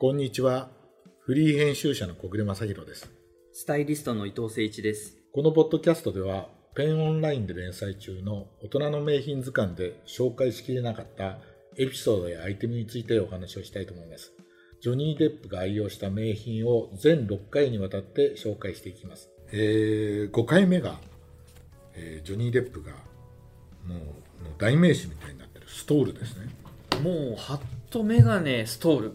こんにちは。フリー編集者の小暮正弘です。スタイリストの伊藤誠一です。このポッドキャストでは、ペンオンラインで連載中の大人の名品図鑑で紹介しきれなかったエピソードやアイテムについてお話をしたいと思います。ジョニー・デップが愛用した名品を全6回にわたって紹介していきます。えー、5回目が、えージョニー・デップがもう代名詞みたいになってるストールですね。もうと、メガネ、ストール。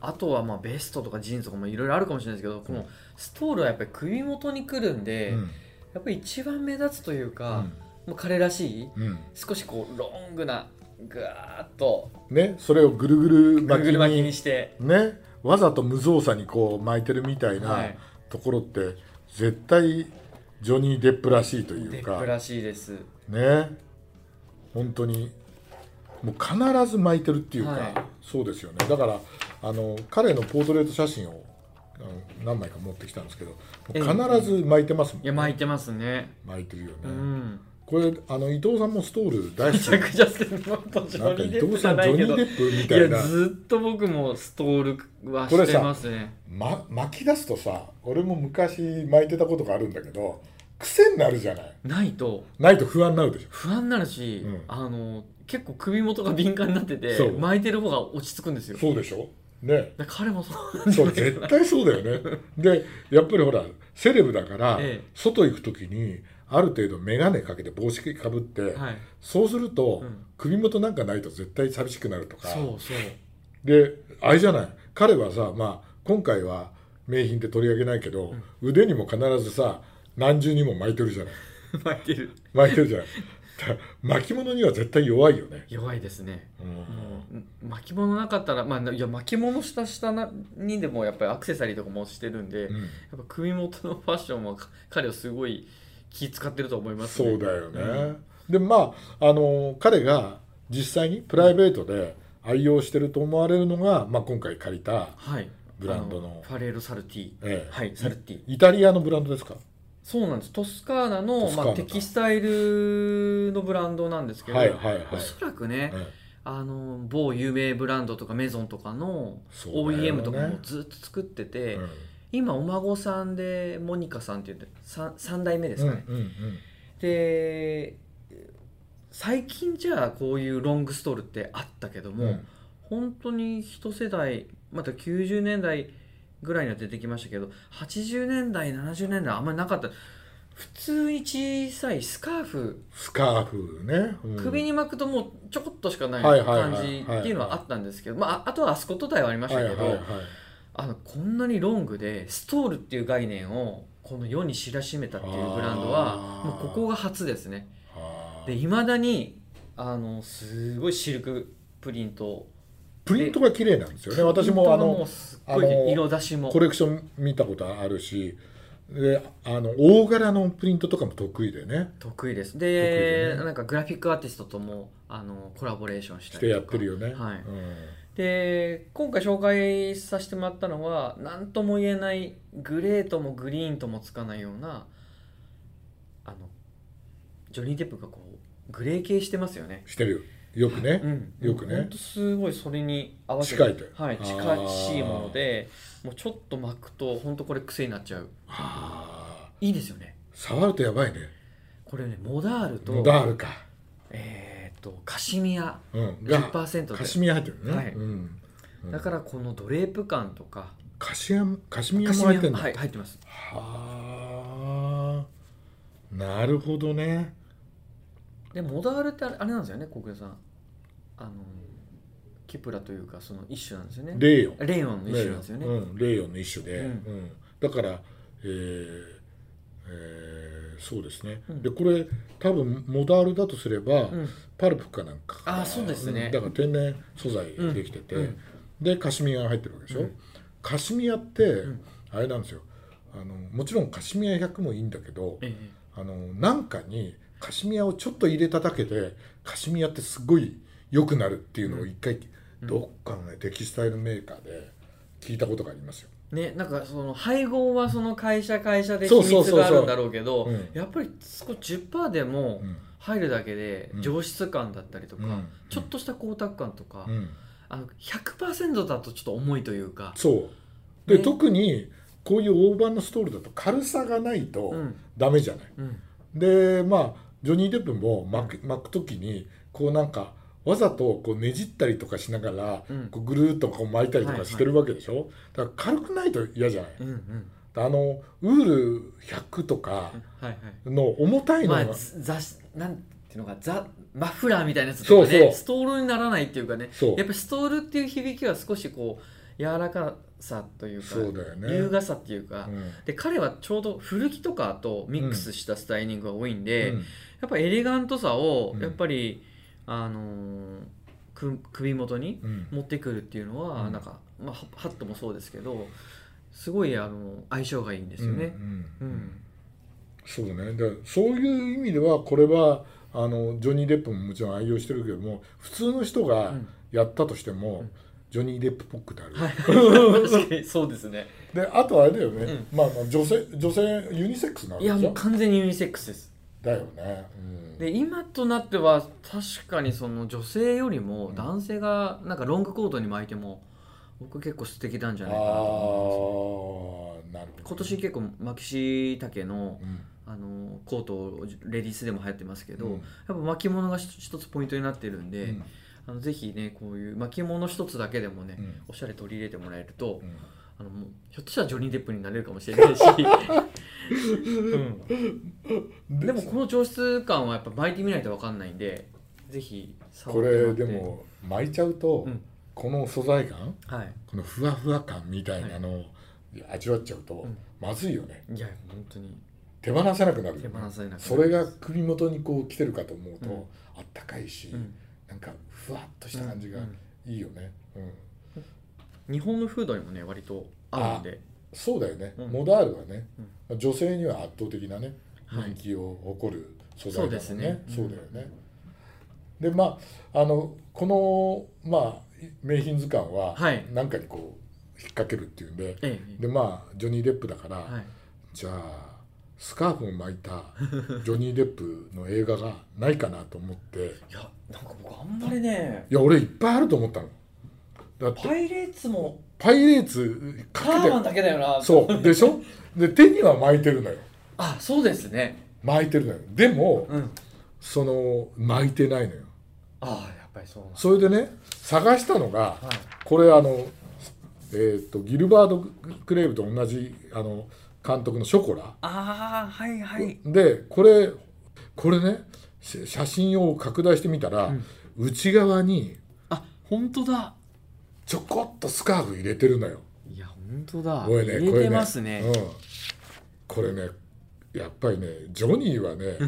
あとはまあベストとかジーンズとかもいろいろあるかもしれないですけどこのストールはやっぱり首元にくるんで、うん。やっぱり一番目立つというか、うん。もう彼らしいうん。少しこうロングなぐわーっと。ね、それをぐるぐる巻きぐる巻きににして。ね、わざと無造作にこう巻いてるみたいはない。ところって、絶対ジョニー・デップらしいというか。デップらしいです。ね。本当にもう必ず巻いてるっていうか、はい。そうですよね。だからあの彼のポートレート写真を何枚か持ってきたんですけど必ず巻いてますもん、いや巻いてますね。巻いてるよね、うん。これあの伊藤さんもストール大好 めき。なんか伊藤さんジョニー・デップみたいいなやずっと僕もストールはしてますね。ま、巻き出すとさ俺も昔巻いてたことがあるんだけど癖になるじゃない。ないと。ないと不安になるでしょ。不安になるし、うん。あの結構首元が敏感になっててそう。巻いてる方が落ち着くんですよ。そうでしょ？ね。だから彼もそう。なんじそう絶対そうだよね。でやっぱりほらセレブだから、ええ。外行く時にある程度眼鏡かけて帽子かぶって、なはい。そうすると、うん。首元なんかないと絶対寂しくなるとか。そうそう。であれじゃない。彼はさまあ今回は名品って取り上げないけど、腕にも必ずさ何重にも巻いてるじゃない。巻いてる。巻いてるじゃない。だ 巻物には絶対弱いよね、弱いですね。うん。巻物なかったらまあいや巻物した下なにでもやっぱりアクセサリーとかもしてるんで、やっうんぱ首元のファッションは彼はすごい気使ってると思いますね。そうだよね、うん。でまああの彼が実際にプライベートで愛用してると思われるのが、まあ、今回借りた、はい。ブランドのあファレーロ・サルティ。ええ。はいサルティ。イタリアのブランドですか？そうなんです。トスカーナのまあ、テキスタイルのブランドなんですけど、はいはいはい。おそらくね、えあの某有名ブランドとかメゾンとかの OEM とかもずっと作ってえて、うん。今お孫さんでモニカさんって言って 3, 三代目ですかね、うんうんうん。で最近じゃあこういうロングストールってあったけども、うん。本当に一世代また90年代ぐらいには出てきましたけど80年代70年代あんまりなかった。普通に小さいスカーフ。スカーフね、うん。首に巻くともうちょこっとしかない感じっていうのはあったんですけど、まあ、ああとはアスコットタイはありましたけど、あのこんなにロングでストールっていう概念をこの世に知らしめたっていうブランドはもうここが初ですね。でいまだにあのすごいシルクプリントプリントが綺麗なんですよね。私もあのあの色出しも。コレクション見たことあるし。であの大柄のプリントとかも得意でね。得意です。ででね。なんかグラフィックアーティストともあのコラボレーションしてやりとか。ってるよね、はい。うん。で今回紹介させてもらったのは何とも言えないグレーともグリーンともつかないようなあのジョニー・デップがこうグレー系してますよね。してるよよくね、うん、よくね。本当すごいそれに合わせ近いとはい、近しいものでもうちょっと巻くと本当これ癖になっちゃう。いいですよね。触るとやばいね。これねモダールとモダールか、えー、とカシミヤ。うん、が10%で。カシミヤ入ってるね、はい。うん。うん。だからこのドレープ感とか。カシヤカシミヤカシミヤも入ってんだ、はい入ってます。はあ。なるほどねでモダールってあれあれなんですよね小暮さん。あのキプラというかその一種なんですよね。レイヨン。レイオンの一種なんですよね、うん、レイヨンの一種で、うん。うん。だから、えーえーそうですね、うん。でこれ多分モダールだとすれば、うん。パルプかなんか。あそうですね。ん。だから天然素材できてて、うん。でカシミヤが入ってるわけでしょ、うん。カシミヤって、ん。あれなんですよ。あのもちろんカシミヤ100もいいんだけどえ。あのなんかにカシミヤをちょっと入れただけでカシミヤってすごい良くなるっていうのを一回、うん。どっかのねテキスタイルメーカーで聞いたことがありますよ。えねなんかその配合はその会社会社で秘そうそうそうそう。密があるんだろうけどうん。やっぱり少し10%でもうん。入るだけでうん。上質感だったりとか、うん。ちょっとした光沢感とか、うん。あの100%だとちょっと重いというか。そう。で、ね。特にこういう大判のストールだと軽さがないとうん。ダメじゃない、うん。でまあジョニー・デップも巻く巻く時にこうなんかわざとこうねじったりとかしながら、うん。こうぐるーっとこう巻いたりとかしてるわけでしょ、だから軽くないと嫌じゃない、うんうん。あのウール100とかはいはい。の重たいのが、まあなんていうのかザマフラーみたいなやつとかね。そうそう。ストールにならないっていうかね。やっぱりストールっていう響きは少しこう柔らかさというか優雅さっていうか、うん。で彼はちょうど古着とかとミックスしたスタイリングが多いんで、うん。やっぱエレガントさをうん。やっぱり、あの首元にうん。持ってくるっていうのは、うん。なんか、まあ、ハハットもそうですけどすごいあの相性がいいんですよね。うんそうだねだからそういう意味ではこれはあのジョニー・デップももちろん愛用してるけども普通の人がうん。やったとしても、うんジョニー・デップっぽくてある、はい、確かにそうですね。であとあれだよね、まあまあ女性女性ユニセックスなわいやけでしょ？もう完全にユニセックスです。だよね、うん、で今となっては確かにその女性よりも男性がなんかロングコートに巻いても僕結構素敵なんじゃあないかなと思います。あなるほど今年結構マキシ丈のうん。あのコートレディースでも流行ってますけど、うん。やっぱ巻物が一一つポイントになってるんで、うんあのぜひねこういう巻物一つだけでもね、うん。おしゃれ取り入れてもらえると、うん。あのひょっとしたらジョニー・デップになれるかもしれないし、うん、でもこの上質感はやっぱ巻いてみないと分かんないんでぜひ触これでも巻いちゃうと、うん。この素材感はい。このふわふわ感みたいなのを味わっちゃうと、うん。まずいよね。いや本当に。手放せなくなる手放せなくなるそれが首元にこう来てるかと思うと、うん。あったかいし、うんなんかふわっとした感じがうんいいよね、うん。日本のフードにもね割と合うんで。そうだよね、うん。モダールはね、女性には圧倒的なねはい。人気を誇る素材だもんね,、そうですね。そうだよね、でまああのこのまあ名品図鑑ははい。何かにこう引っ掛けるっていうんで、ええ。でまあジョニー・デップだから、はい。じゃあスカーフを巻いたジョニー・デップの映画がないかなと思って。いやなんか僕あんまりねいや俺いっぱいあると思ったの。だってパイレーツもパイレーツカーマンだけだよな。てそう。でしょ？で手には巻いてるのよ。あそうですね。巻いてるのよ。でもうん。その巻いてないのよ。ああやっぱりそうそれでね探したのがはい。これあのえー、とギルバード・クレーブと同じあの監督の「ショコラ。ああはいはい」でこれこれねし写真を拡大してみたら、うん。内側にあ本当だ。ちょこっとスカーフ入れてるのよ。いや本当だ。これね入れてますね。これね,、うん、これねやっぱりねジョニーはね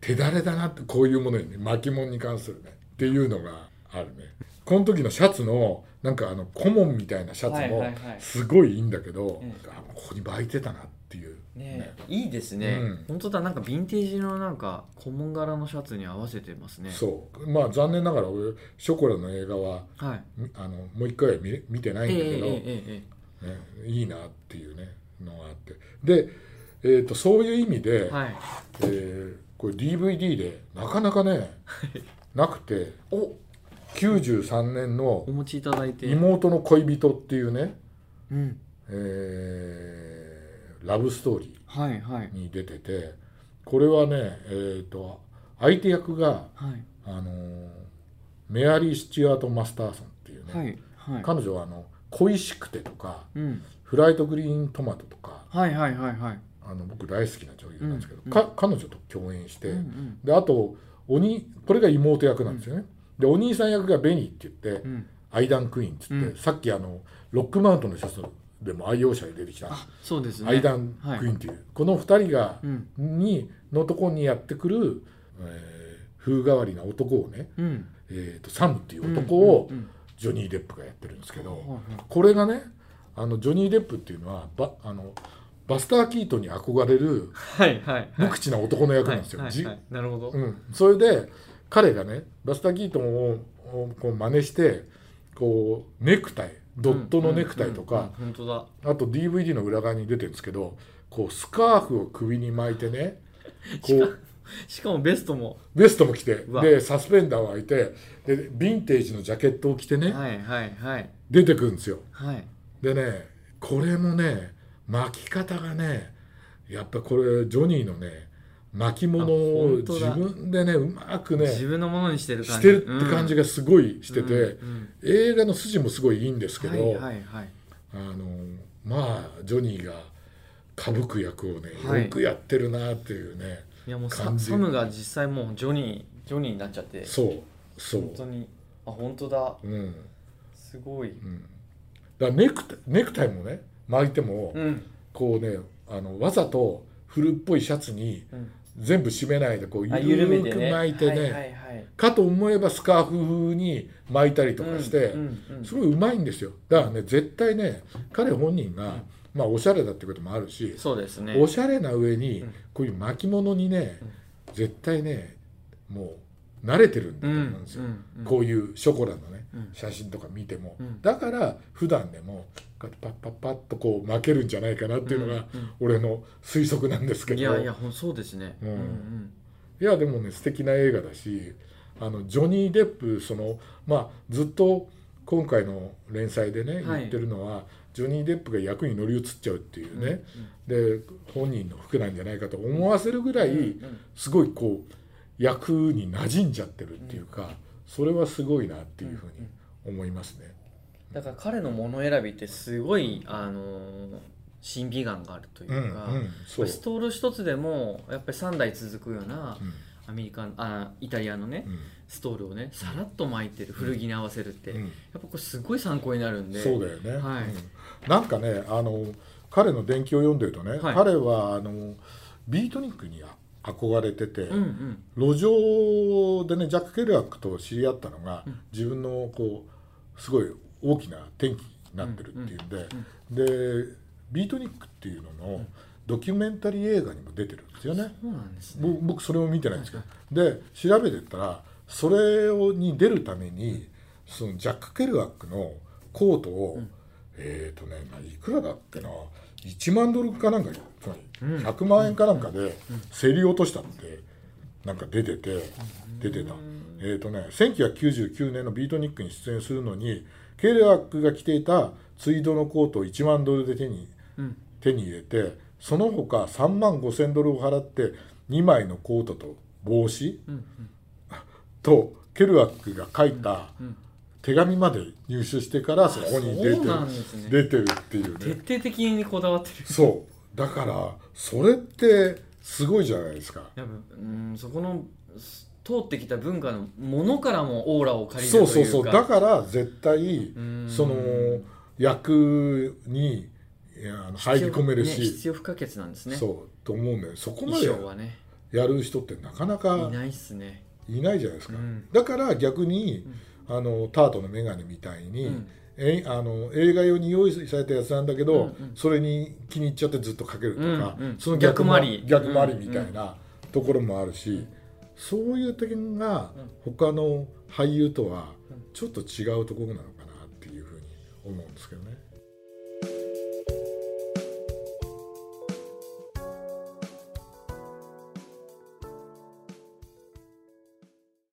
手だれだなってこういうものにね巻物に関するねっていうのがあるねこの時のシャツのなんかあの顧問みたいなシャツもはいはいはい。すごいいいんだけど、えあここに巻いてたなっていう。ね。いいですね、うん。本当だなんかヴィンテージのなんか古文柄のシャツに合わせてますね。そう。まあ残念ながら俺ショコラの映画ははい。みあのもう一回は見見てないんだけど、ええええええ。ね、いいなっていうねのがあって。で、えー、とそういう意味で、はい。えーこれ DVD でなかなかねなくて。お93年のお持ちいただい「て。妹の恋人」っていうね、うん。えーラブストーリはいはい。ーに出ててこれはね、えー、と相手役が、はい。あのーメアリー・スチュアート・マスターソンっていうね、はいはい。彼女はあの「恋しくて」とかうん「フライト・グリーン・トマト」とかはいはいはいはい。あの僕大好きな女優なんですけど、うんか彼女と共演して、うんうん。であとおにこれが妹役なんですよね、でお兄さん役がベニーって言って、うん。アイダン・クイーンっつって、うん。さっきあのロックマウントのシャツでも愛用者で出てきた、あそうですね。アイダン・クイーンっていう、この2人が、うん。にのとこにやってくる、えー風変わりな男をね、うん。えー、とサムっていう男をジョニー・デップがやってるんですけど、はいはい。これがねあのジョニー・デップっていうのはバあのバスター・キートンに憧れるはいはい無口な男の役なんですよ。なるほど。うん、それで彼がねバスター・キートンををこう真似してこうネクタイドットのネクタイとか、あと DVD の裏側に出てるんですけどこうスカーフを首に巻いてね こうしかもベストも。ベストも着てでサスペンダーを開いてでヴィンテージのジャケットを着てね、はいはいはい。出てくるんですよ。はい。でねこれもね巻き方がねやっぱこれジョニーのね巻き物あを自分でねうまくね自分のものにしてる感じ。してるって感じががすごいしてて、うん。映画の筋もすごいいいんですけど、はいはい。はいあのまあジョニーが歌舞く役をね、はい。よくやってるなっていうねいやもうサムが実際もうジョニージョニーになっちゃって。そうそう。本当に。あ本当だ。うん。すごい。だからネクタイネクタイもね巻いても、うん。こうねあのわざと古っぽいシャツにうん全部締めないでこうあ緩く巻いてね、かと思えばスカーフ風に巻いたりとかして、すごいうまいんですよ。だからね絶対ね彼本人が、まあおしゃれだってこともあるし、そうですね。おしゃれな上にうん。こういう巻物にね、絶対ねもう慣れてるんだと思うんですよ、うんうん。こういうショコラのね、うん。写真とか見ても、うん。だから普段でもパッパッパッとこう巻けるんじゃないかなっていうのがうんうん。俺の推測なんですけど、いやいやそうですね。うん。うんいやでもね素敵な映画だしあのジョニー・デップそのまあずっと今回の連載でねはい。言ってるのは、ジョニー・デップが役に乗り移っちゃうっていうね、で本人の服なんじゃないかと思わせるぐらい、うんうん。すごいこう役に馴染んじゃってるっていうか、それはすごいなっていうふうに思いますね。だから彼のもの選びってすごいあのー審美眼があるといううんか、うん、そう、ストール一つでもやっぱり3代続くようなうん。アメリカンあイタリアのねうん。ストールをねさらっと巻いてる古着に合わせるって、うん。やっぱこれすごい参考になるんで。そうだよね、はい。うん。なんかねあの彼の伝記を読んでるとね、はい。彼はあのビートニックに憧れてて、うんうん。路上でねジャック・ケルアックと知り合ったのが、うん。自分のこうすごい大きな転機になってるっていうんで、でビートニックっていうののドキュメンタリー映画にも出てるんですよね。そね。ぼ僕それも見てないんですけど、で調べてったらそれをに出るためにそのジャック・ケルアックのコートを、えっ、とね、まあ、いくらだっけな1万ドルかなんかつまり100万円かなんかで競り落としたってなんか出てて出てた。えっ、とね1999年のビートニックに出演するのにケルアックが着ていたツイードのコートを1万ドルで手にうん。手に入れてその他3万5千ドルを払って2枚のコートと帽子うんとケルアックが書いたうん手紙まで入手してからそこに出てるね。出てるっていう徹ね底的にこだわってる。そう。だからそれってすごいじゃないですか。やっぱうんそこのす通ってきた文化のものからもオーラを借りるそうそうそう。だから絶対うん。その役に入り込めるねし、必要不可欠なんですね。そうと思うんだよそこま衣でやる人ってなかないかないっすね。いないじゃないですか、うん。だから逆に、あのタートのメガネみたいに、うん。えあの映画用に用意されたやつなんだけど、うんうんそれに気に入っちゃってずっとかけるとか、うんうん。その逆回り。逆回り。みたいなところもあるし、そういう点が他の俳優とはちょっと違うところなのかなっていうふうに思うんですけどね。